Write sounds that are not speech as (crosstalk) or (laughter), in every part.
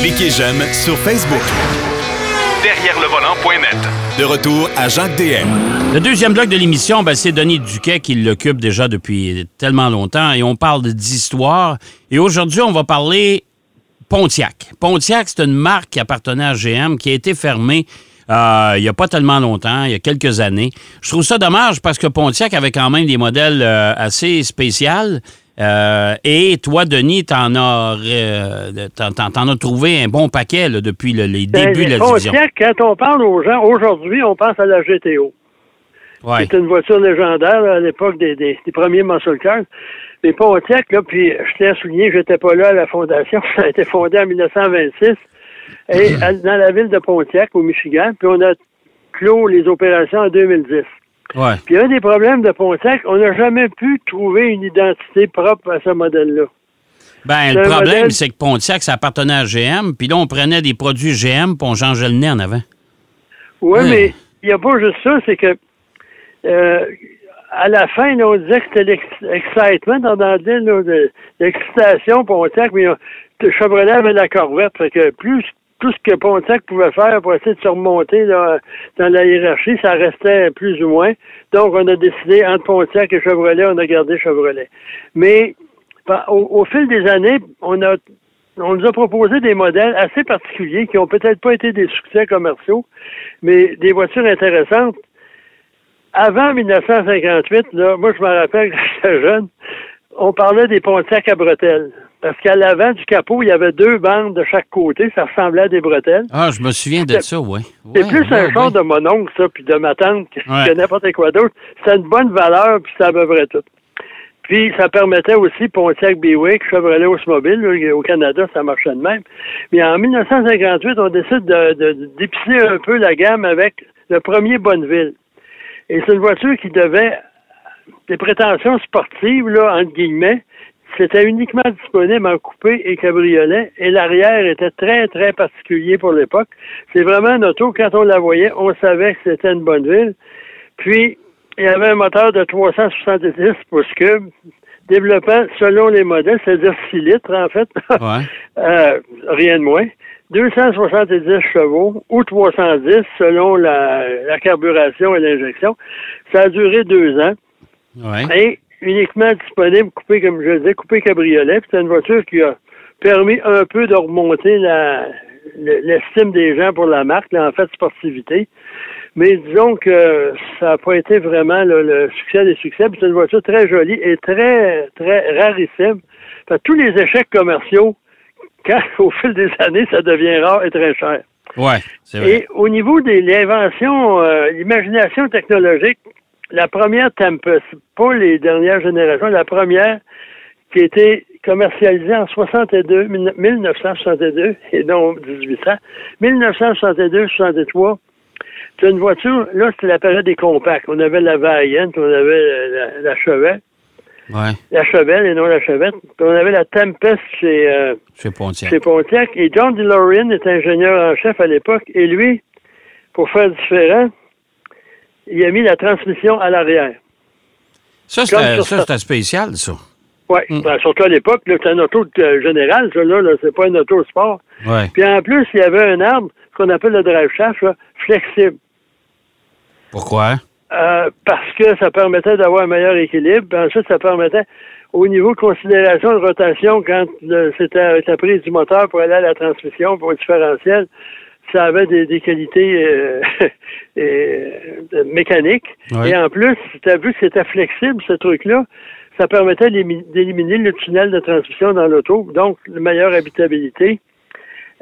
Cliquez j'aime sur Facebook. Derrière le volant.net. De retour à Jacques DM. Le deuxième bloc de l'émission, ben, c'est Denis Duquet qui l'occupe déjà depuis tellement longtemps et on parle d'histoire. Et aujourd'hui, on va parler Pontiac. Pontiac, c'est une marque qui appartenait à GM qui a été fermée euh, il n'y a pas tellement longtemps, il y a quelques années. Je trouve ça dommage parce que Pontiac avait quand même des modèles euh, assez spéciaux. Euh, et toi, Denis, t'en as, t'en, as trouvé un bon paquet depuis le, les Ben, débuts de la Pontiac, division. quand on parle aux gens, aujourd'hui, on pense à la GTO. Ouais. C'était une voiture légendaire là, à l'époque des, des, des premiers muscle cars. Mais Pontiac, là, puis je tiens à souligner, j'étais pas là à la fondation. (laughs) Ça a été fondé en 1926 et à- dans la ville de Pontiac, au Michigan. Puis on a clos les opérations en 2010. Ouais. Puis un des problèmes de Pontiac, on n'a jamais pu trouver une identité propre à ce modèle-là. Ben, le problème, modèle- c'est que Pontiac, ça appartenait à GM, puis là, on prenait des produits GM, puis on changeait le nez en avant. Oui, Ouais. mais il n'y a pas juste ça, c'est que euh, à la fin, là, on disait que c'était l'excitement dans l'anglais, l'excitation Pontiac, mais euh, Chevrolet avait la Corvette. Fait que plus tout ce que Pontiac pouvait faire pour essayer de se remonter là, dans la hiérarchie, ça restait plus ou moins. Donc, on a décidé, entre Pontiac et Chevrolet, on a gardé Chevrolet. Mais au fil des années, on a on nous a proposé des modèles assez particuliers qui ont peut-être pas été des succès commerciaux, mais des voitures intéressantes. Avant 1958, là, moi je me rappelle (laughs) quand j'étais jeune, on parlait des Pontiac à bretelles. Parce qu'à l'avant du capot, il y avait deux bandes de chaque côté, ça ressemblait à des bretelles. Ah, je me souviens de ça, oui. C'est plus un genre de mon oncle, ça, puis de ma tante, Ouais. que n'importe quoi d'autre. C'était une bonne valeur, puis ça à peu près tout. Puis ça permettait aussi Pontiac Buick, Chevrolet Oldsmobile, là, au Canada, ça marchait de même. Mais en 1958, on décide de, de- d'épicer un peu la gamme avec le premier Bonneville. Et c'est une voiture qui devait des prétentions sportives, là, entre guillemets. C'était uniquement disponible en coupé et cabriolet, et l'arrière était très, très particulier pour l'époque. C'est vraiment une auto, quand on la voyait, on savait que c'était une bonne ville. Puis, il y avait un moteur de 370 pouces cubes, développant selon les modèles, c'est-à-dire 6 litres, en fait. (laughs) Ouais. Euh, rien de moins. 270 chevaux ou 310 selon la, la carburation et l'injection. Ça a duré deux ans Ouais. et uniquement disponible coupé, comme je le disais, coupé cabriolet. Puis C'est une voiture qui a permis un peu de remonter la le- l'estime des gens pour la marque, là, en fait, sportivité. Mais disons que ça n'a pas été vraiment là, le succès des succès. C'est une voiture très jolie et très, très rarissime. Fait que tous les échecs commerciaux, quand (laughs) au fil des années, ça devient rare et très cher. Ouais, c'est vrai. Et au niveau de l'invention, euh, l'imagination technologique, la première Tempest, pas les dernières générations, la première qui a été commercialisée en 62, 1962 et non 1800, 1962-63, c'est une voiture, là, c'était la période des compacts. On avait la Vaillante, on avait la, la Chevette, Ouais, la Chevelle et non la Chevette. Puis on avait la Tempest chez, euh, chez Pontiac. chez Pontiac. Et John DeLorean était ingénieur en chef à l'époque. Et lui, pour faire différent, il a mis la transmission à l'arrière. Ça, c'était spécial, ça. Oui, Mm. surtout à l'époque, c'était un auto euh, général, ça, là, là c'est pas un auto sport. Ouais. Puis en plus, il y avait un arbre, ce qu'on appelle le drive shaft, là, flexible. Pourquoi? Euh, parce que ça permettait d'avoir un meilleur équilibre. Puis ensuite, ça permettait, au niveau de considération de rotation, quand c'était la prise du moteur pour aller à la transmission, pour le différentiel, ça avait des, des qualités euh, (laughs) euh, mécaniques. Et en plus, tu as vu que c'était flexible, ce truc-là. Ça permettait d'éliminer le tunnel de transmission dans l'auto, donc une meilleure habitabilité.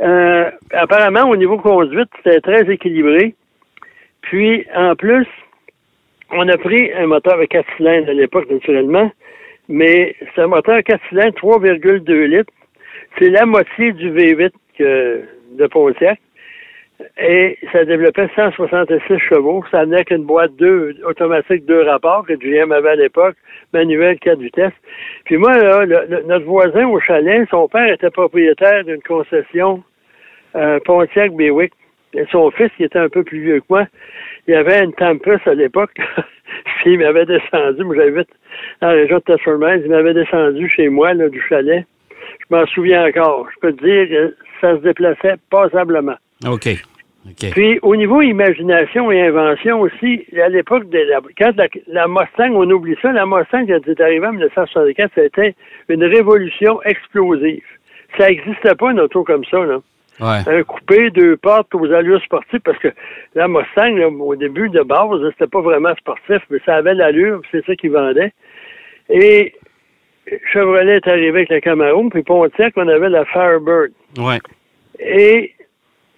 Euh, apparemment, au niveau conduite, c'était très équilibré. Puis, en plus, on a pris un moteur avec 4 cylindres à l'époque, naturellement, mais c'est un moteur 4 cylindres, 3,2 litres. C'est la moitié du V8 que, de Pontiac. Et ça développait 166 chevaux. Ça venait avec une boîte deux, automatique deux rapports que GM avait à l'époque, manuel 4 vitesses. Puis moi, là, notre voisin au chalet, son père était propriétaire d'une concession euh, Pontiac Buick. Et son fils, qui était un peu plus vieux que moi, il avait une Tempest à l'époque. (laughs) Puis il m'avait descendu, moi j'habite dans la région de Tasselman, il m'avait descendu chez moi, là, du chalet. Je m'en souviens encore. Je peux te dire que ça se déplaçait passablement. OK. Puis, au niveau imagination et invention aussi, à l'époque de la, quand la, la Mustang, on oublie ça, la Mustang, quand elle est arrivée en 1964, c'était une révolution explosive. Ça n'existait pas une auto comme ça, là. Ouais. Un coupé, deux portes aux allures sportives, parce que la Mustang, là, au début de base, c'était pas vraiment sportif, mais ça avait l'allure, c'est ça qu'ils vendaient. Et Chevrolet est arrivé avec la Camaro, puis Pontiac, on avait la Firebird. Ouais. Et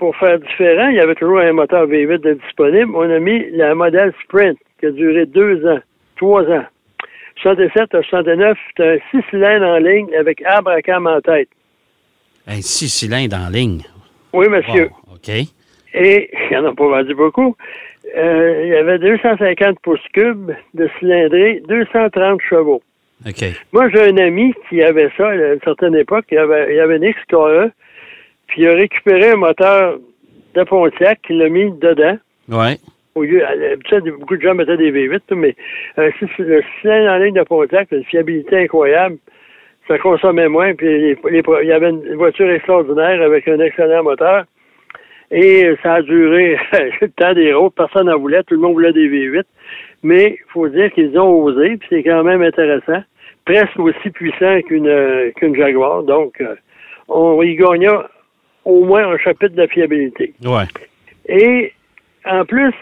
pour faire différent, il y avait toujours un moteur V8 de disponible. On a mis la modèle Sprint, qui a duré deux ans, trois ans. 67 à 69, c'était un six cylindres en ligne avec arbre à cam en tête. Un six cylindres en ligne. Oui, monsieur. Wow. OK. Et (laughs) il n'y en a pas vendu beaucoup. Euh, il y avait 250 pouces cubes de cylindrée, 230 chevaux. OK. Moi, j'ai un ami qui avait ça à une certaine époque. Il avait, il avait une XKE, puis il a récupéré un moteur de Pontiac qu'il l'a mis dedans. Ouais. Au lieu, beaucoup de gens mettaient des V8, mais euh, le cylindre en ligne de Pontiac, une fiabilité incroyable, ça consommait moins, puis les- les- il y avait une voiture extraordinaire avec un excellent moteur. Et euh, ça a duré (laughs) le temps des routes, personne n'en voulait, tout le monde voulait des V8. Mais il faut dire qu'ils ont osé, puis c'est quand même intéressant. Presque aussi puissant qu'une euh, qu'une Jaguar. Donc, euh, on y gagna au moins un chapitre de la fiabilité. Ouais. Et en plus,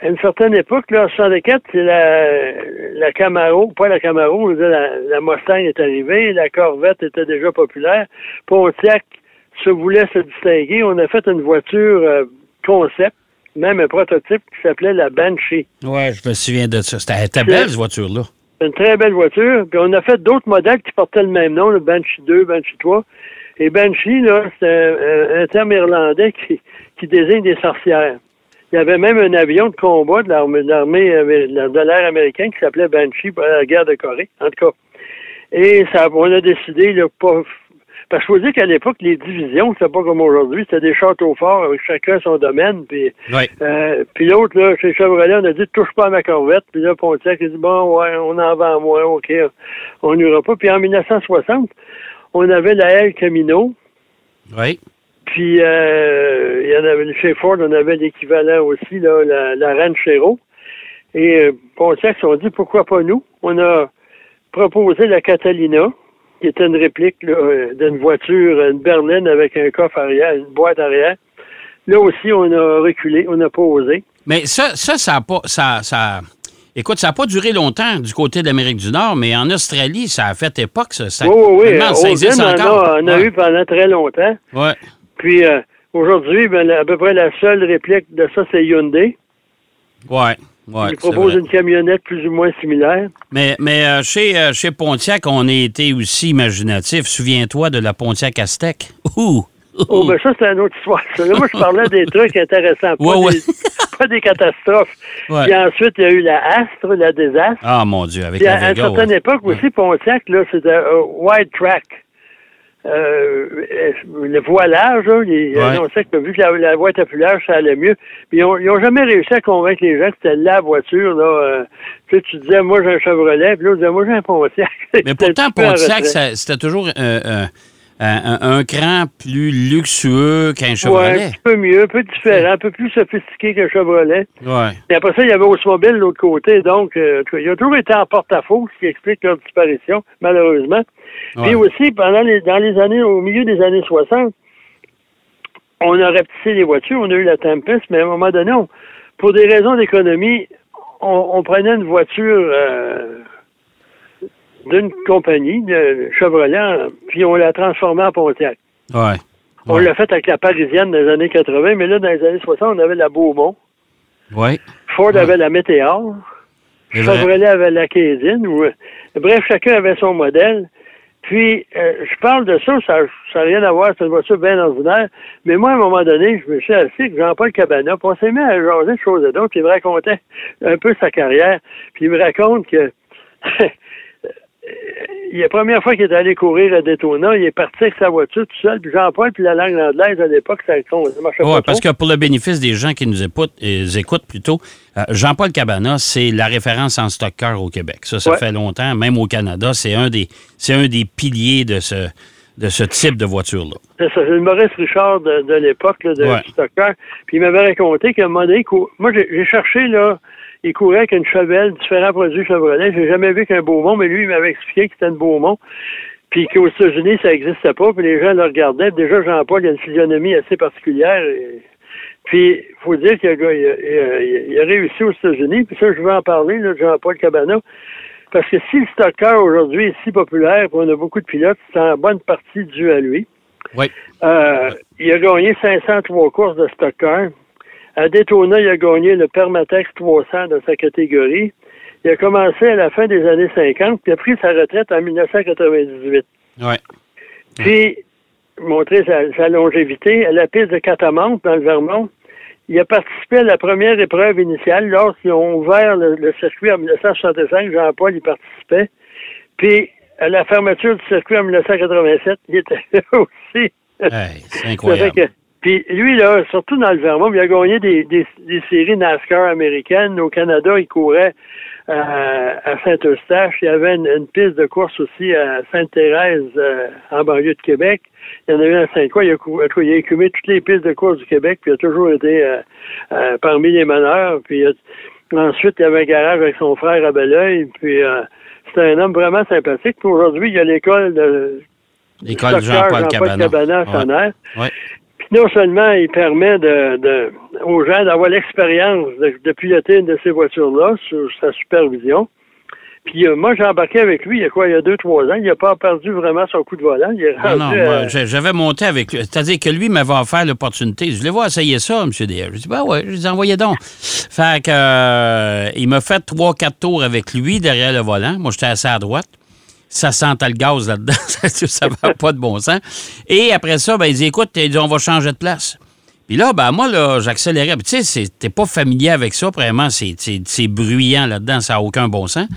à une certaine époque, là, en 64, c'est la, la Camaro, pas la Camaro, je veux dire, la, la Mustang est arrivée, la Corvette était déjà populaire. Pontiac se voulait se distinguer. On a fait une voiture euh, concept, même un prototype qui s'appelait la Banshee. Ouais, je me souviens de ça. C'était belle, cette voiture-là. C'est une très belle voiture. Puis on a fait d'autres modèles qui portaient le même nom, le Banshee 2, Banshee 3. Et Banshee, là, c'est un, terme irlandais qui, qui désigne des sorcières. Il y avait même un avion de combat de l'armée de de l'air américain qui s'appelait Banshee pour la guerre de Corée, en tout cas. Et ça, on a décidé, là, pas. Parce qu'il faut dire qu'à l'époque, les divisions, c'était pas comme aujourd'hui, c'était des châteaux forts avec chacun son domaine. Puis euh, puis l'autre, là, chez Chevrolet, on a dit touche pas à ma corvette. Puis là, Pontiac a dit bon, ouais, on en vend moins, OK, on n'ira pas. Puis en 1960, on avait la L Camino. Oui. Puis euh, il y en avait chez Ford, on avait l'équivalent aussi, là, la, la Ranchero. Et euh, Pontiac s'est dit pourquoi pas nous? On a proposé la Catalina, qui était une réplique euh, d'une voiture, une berline avec un coffre arrière, une boîte arrière. Là aussi, on a reculé, on n'a pas osé. Mais ça, ça, ça a pas. Ça, ça... Écoute, ça n'a pas duré longtemps du côté de l'Amérique du Nord, mais en Australie, ça a fait époque, ça. ça Oui, oui, oui. encore. a, en a Ouais. eu pendant très longtemps. Ouais. Puis euh, aujourd'hui, ben, à peu près la seule réplique de ça, c'est Hyundai. Ouais. Ouais, Ils proposent vrai. une camionnette plus ou moins similaire. Mais, mais euh, chez, euh, chez Pontiac, on a été aussi imaginatif. Souviens-toi de la Pontiac Aztec. Ouh! Oh, ben ça, c'est une autre histoire. ça. Là, moi, je parlais des trucs intéressants, pas, Ouais, ouais. Des, (laughs) pas des catastrophes. Ouais. Puis ensuite, il y a eu la Astre, la désastre. Ah, mon Dieu, avec Puis la à, à une certaine époque aussi, Pontiac, là, c'était un wide track. Euh, euh, le voilage, là, les, Ouais. annonçait que vu que la, la voie était plus large, ça allait mieux. Puis ils ont, ils ont jamais réussi à convaincre les gens que c'était la voiture. Là, euh, tu sais, tu disais, moi j'ai un Chevrolet, puis l'autre disait, moi j'ai un Pontiac. Mais (laughs) pourtant, Pontiac, c'était toujours euh, euh, un, un- un cran plus luxueux qu'un Ouais, un Chevrolet. petit peu mieux, un peu différent, un peu plus sophistiqué qu'un Chevrolet. Ouais. Et après ça, il y avait Oldsmobile de l'autre côté. Donc, euh, il a toujours été en porte-à-faux, ce qui explique leur disparition, malheureusement. Ouais. Puis aussi, pendant les, dans les années, au milieu des années 60, on a rapetissé les voitures, on a eu la Tempest, mais à un moment donné, on- pour des raisons d'économie, on, on prenait une voiture euh, d'une compagnie, de Chevrolet, puis on l'a transformée en Pontiac. Ouais. On Ouais. l'a fait avec la Parisienne des années 80, mais là, dans les années 60, on avait la Beaumont. Ouais. Ford Ouais. avait la Météor. Chevrolet avait la Cadine. ou- Bref, chacun avait son modèle. Puis, euh, je parle de ça, ça n'a rien à voir, c'est une voiture bien ordinaire. Mais moi, à un moment donné, je me suis assis avec Jean-Paul Cabana, puis on s'est mis à jaser de choses et d'autres, puis il me racontait un peu sa carrière. Puis il me raconte que (laughs) la première fois qu'il est allé courir à Daytona, il est parti avec sa voiture tout seul. Puis Jean-Paul, puis la langue anglaise à l'époque, ça, ça marchait Ouais, pas parce trop. que pour le bénéfice des gens qui nous écoutent, euh, écoutent plutôt, euh, Jean-Paul Cabana, c'est la référence en stock car au Québec. Ça, ça Ouais. fait longtemps, même au Canada, c'est un des c'est un des piliers de ce de ce type de voiture-là. C'est ça, c'est le Maurice Richard de, de l'époque, de Ouais. Stocker. Puis il m'avait raconté qu'à un moment donné, il moi j'ai j'ai cherché, là, il courait avec une Chevelle, différents produits Chevrolet. J'ai jamais vu qu'un Beaumont, mais lui, il m'avait expliqué que c'était une Beaumont. Puis qu'aux États-Unis, ça n'existait pas, puis les gens le regardaient. Déjà, Jean-Paul, il a une physionomie assez particulière. et- Puis, il faut dire qu'il a, il il réussi aux États-Unis. Puis ça, je vais en parler, là, de Jean-Paul Cabana. Parce que si le stocker aujourd'hui est si populaire, puis on a beaucoup de pilotes, c'est en bonne partie dû à lui. Oui. Euh, il a gagné 503 courses de stock car. À Daytona, il a gagné le Permatex 300 dans sa catégorie. Il a commencé à la fin des années 50, puis a pris sa retraite en 1998. Ouais. Puis, montrer sa, sa longévité, à la piste de Catamount, dans le Vermont, il a participé à la première épreuve initiale lorsqu'ils ont ouvert le, le circuit en 1965. Jean-Paul y participait. Puis, à la fermeture du circuit en 1987, il était (laughs) là aussi. Hey, c'est incroyable. Puis lui, là, surtout dans le Vermont, il a gagné des, des, des séries NASCAR américaines. Au Canada, il courait euh, à Saint-Eustache. Il y avait une, une piste de course aussi à Sainte-Thérèse, euh, en banlieue de Québec. Il y en a eu à Sainte-Croix. Il a, cou- il a écumé toutes les pistes de course du Québec, puis il a toujours été euh, parmi les meneurs. Puis il a- ensuite, il avait un garage avec son frère à Belleuil. Puis c'était un homme vraiment sympathique. Puis aujourd'hui, il y a l'école de L'école Jean-Paul Cabana. Cabana Ouais. Ouais. Puis non seulement il permet de, de- aux gens d'avoir l'expérience de, de piloter une de ces voitures-là sous sa supervision. Puis euh, moi, j'ai embarqué avec lui il y a quoi, il y a deux, trois ans. Il n'a pas perdu vraiment son coup de volant. Il est Non, rendu non, moi, à- j'a- j'avais monté avec lui. C'est-à-dire que lui m'avait offert l'opportunité. Je voulais voir essayer ça, M. DR. Je dis, ben ouais, je dis, envoyez donc. Fait que, euh, il m'a fait trois, quatre tours avec lui derrière le volant. Moi, j'étais assez à droite. Ça sentait le gaz là-dedans. (laughs) ça n'avait pas de bon sens. Et après ça, ben, il dit, écoute, il dit, on va changer de place. Puis là, ben moi, là, j'accélérais. Puis tu sais, t'es pas familier avec ça, vraiment, c'est bruyant là-dedans, ça n'a aucun bon sens.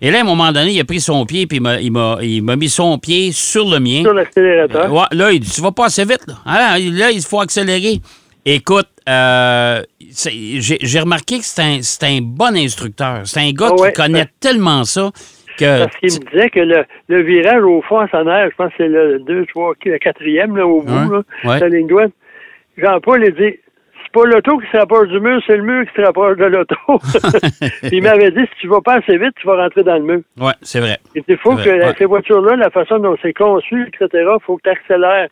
Et là, à un moment donné, il a pris son pied, puis il m'a- il m'a il m'a mis son pied sur le mien. sur l'accélérateur. Ouais, là, il dit, tu vas pas assez vite. Là, Hein, là il faut accélérer. Écoute, euh, j'ai remarqué que c'est un, c'est un bon instructeur. C'est un gars Ah ouais, qui connaît tellement ça que... Parce qu'il me disait que le, le virage au fond à son air, je pense que c'est le 2, 3, le quatrième là, au bout, là, ouais. la ligne droite. Jean-Paul, il dit c'est pas l'auto qui se rapproche du mur, c'est le mur qui se rapproche de l'auto. (laughs) Il m'avait dit si tu vas pas assez vite, tu vas rentrer dans le mur. Ouais, c'est vrai. Il faut que vrai, la- ouais. ces voitures-là, la façon dont c'est conçu, etc., faut que tu accélères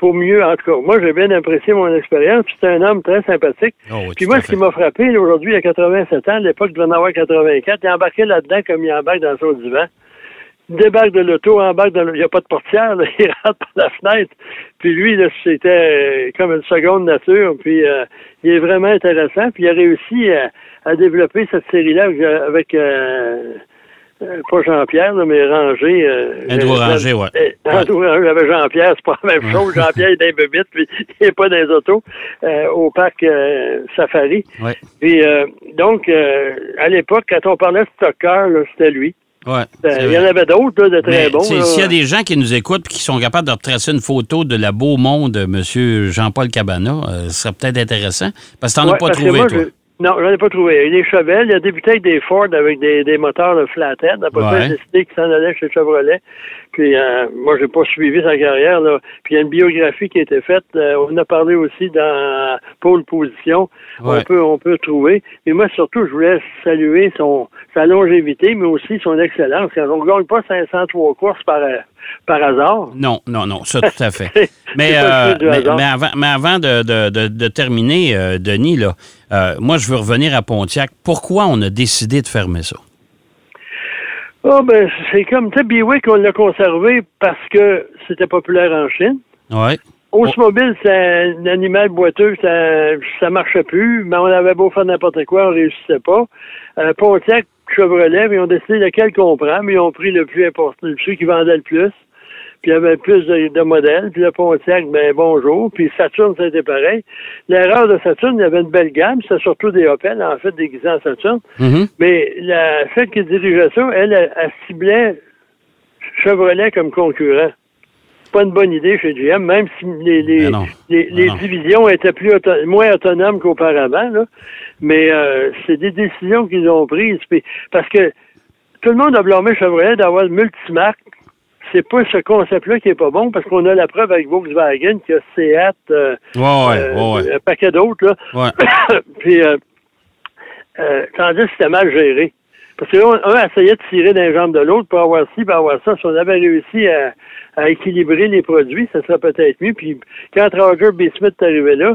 pour mieux. En tout cas, moi, j'ai bien apprécié mon expérience. C'est un homme très sympathique. Oh, oui, puis moi, ce qui m'a frappé, aujourd'hui, il a 87 ans. À l'époque, il devait en avoir 84. Il est embarqué là-dedans comme il embarque dans son divan. Il débarque de l'auto, embarque dans le... Il n'y a pas de portière, là. (laughs) il rentre par la fenêtre. Puis lui, là, c'était euh, comme une seconde nature. Puis euh, il est vraiment intéressant. Puis il a réussi à, à développer cette série-là avec, euh, avec euh, euh, pas Jean-Pierre, mais Ranger. Euh, Andrew euh, Ranger, ouais. euh, Andrew Ranger avec Jean-Pierre, c'est pas la même chose. Jean-Pierre est dans les puis il n'est pas dans les autos euh, au parc euh, Safari. Ouais. Puis euh, donc, euh, à l'époque, quand on parlait de stocker, c'était lui. Ouais, il y en avait d'autres de très Mais, bons. S'il y a des gens qui nous écoutent et qui sont capables de retracer une photo de la beau monde de M. Jean-Paul Cabana, euh, ce serait peut-être intéressant. Parce que tu n'en Ouais, as pas trouvé, moi, toi. je- Non, j'en ai pas trouvé. Il y a des Chevelle, il a débuté avec des Ford avec des, des moteurs de flathead. Après ça, Ouais. il a décidé qu'il s'en allait chez Chevrolet. Puis euh, moi, j'ai pas suivi sa carrière. Là. Puis il y a une biographie qui a été faite. Euh, on a parlé aussi dans Pôle Position. Ouais. On peut on peut trouver. Et moi, surtout, je voulais saluer son sa longévité, mais aussi son excellence. Quand on ne gagne pas 503 courses par, par hasard? Non, non, non, ça tout à fait. (laughs) Mais, euh, mais, avant, mais avant de, de- de- de terminer, euh, Denis, là, euh, moi, je veux revenir à Pontiac. Pourquoi on a décidé de fermer ça? Ah ben c'est comme tu sais, Biwick, on l'a conservé parce que c'était populaire en Chine. Oui. Oldsmobile, c'est un animal boiteux, ça, ça marchait plus, mais on avait beau faire n'importe quoi, on réussissait pas. Euh, Pontiac, Chevrolet, ils ont décidé lequel qu'on prend, mais ils ont pris le plus important, celui qui vendait le plus. Puis il y avait plus de, de modèles. Puis le Pontiac, ben bonjour. Puis Saturn, c'était pareil. L'erreur de Saturn, il y avait une belle gamme. C'était surtout des Opel, en fait, déguisés en Saturn. Mhm. Mais la, celle qui dirigeait ça, elle, elle, elle ciblait Chevrolet comme concurrent. Pas une bonne idée chez GM, même si les, les, divisions étaient plus auto- moins autonomes qu'auparavant. Mais euh, c'est des décisions qu'ils ont prises. Puis- parce que tout le monde a blâmé Chevrolet d'avoir le multimarque. C'est pas ce concept-là qui est pas bon, parce qu'on a la preuve avec Volkswagen que Seat, euh, Ouais, ouais, euh, ouais, un paquet d'autres. (coughs) Puis, euh, euh, tandis que c'était mal géré. Parce qu'un un essayait de tirer dans les jambes de l'autre pour avoir ci, pour avoir ça. Si on avait réussi à, à équilibrer les produits, ça serait peut-être mieux. Puis quand Roger B. Smith est arrivé là,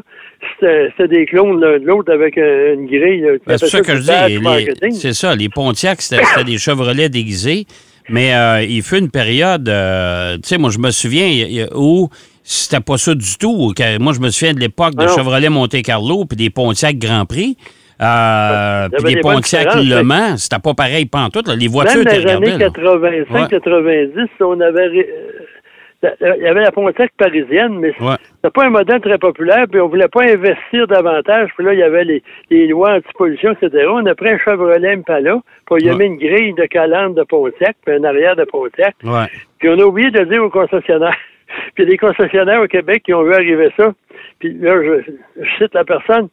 c'était des clones l'un de l'autre avec une grille. Ben, c'est ça que je dis. C'est ça, les Pontiac, c'était des Chevrolet déguisés. Mais euh, il fut une période, euh, tu sais, moi, je me souviens où c'était pas ça du tout. Moi, je me souviens de l'époque de Ah. Chevrolet Monte-Carlo puis des Pontiac Grand Prix. Euh, puis des des bonnes Pontiac différences, Le mais- Mans, c'était pas pareil pantoute. Là. Les voitures Même dans les années regardées. là. 85-90, on avait... ré- euh, Il y avait la Pontiac parisienne, mais Ouais. c'était pas un modèle très populaire, puis on voulait pas investir davantage. Puis là, il y avait les, les lois anti-pollution, etc. On a pris un Chevrolet Impala, puis il y a Ouais. mis une grille de calandre de Pontiac, puis un arrière de Pontiac. Puis on a oublié de dire aux concessionnaires. (laughs) Puis des concessionnaires au Québec qui ont vu arriver ça. Puis là, je, je cite la personne.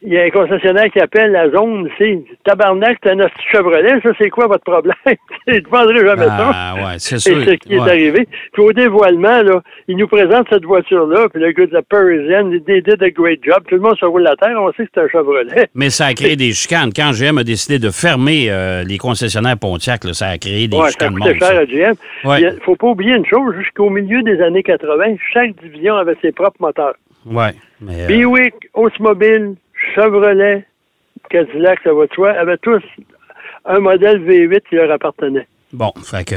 Il y a un concessionnaire qui appelle la zone ici. Tabarnak, c'est un de Chevrolet, ça c'est quoi votre problème? (laughs) Je ne vendrai jamais ça. Ah, ouais, c'est C'est sûr. ce qui est Ouais. arrivé. Puis au dévoilement, là, il nous présente cette voiture-là, puis le gars de la Parisienne, they did a great job. Tout le monde se roule la terre, on sait que c'est un Chevrolet. Mais ça a créé des chicanes. Quand GM a décidé de fermer euh, les concessionnaires Pontiac, là, ça a créé des Ouais, ça coûtait cher ça. à GM. Ouais. Il faut pas oublier une chose, jusqu'au milieu des années 80, chaque division avait ses propres moteurs. Ouais. Euh, Buick, Oldsmobile, Chevrolet, Cadillac, ça va de soi, avaient tous un modèle V8 qui leur appartenait. bon, fait que.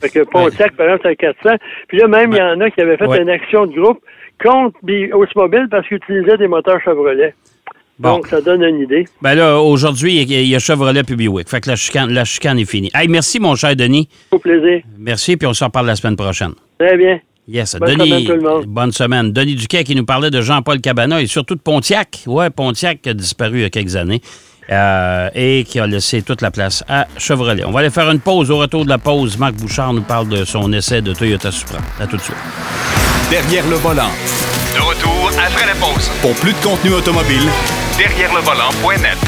Fait que Pontiac, par exemple, c'est un 400. Puis là, même, il y en a qui avaient fait Ouais. une action de groupe contre Bi- Oldsmobile parce qu'ils utilisaient des moteurs Chevrolet. Bon. Donc, ça donne une idée. Ben là, aujourd'hui, il y a- Chevrolet puis Buick. Fait que la chicane, la chicane est finie. Hey, merci, mon cher Denis. Au plaisir. Merci, puis on s'en reparle la semaine prochaine. Très bien. Yes, Bonne Denis. semaine, tout le monde. Bonne semaine. Denis Duquet qui nous parlait de Jean-Paul Cabana et surtout de Pontiac. Ouais, Pontiac qui a disparu il y a quelques années euh, et qui a laissé toute la place à Chevrolet. On va aller faire une pause. Au retour de la pause, Marc Bouchard nous parle de son essai de Toyota Supra. À tout de suite. Derrière le volant. De retour après la pause. Pour plus de contenu automobile, Derrière le volant.net.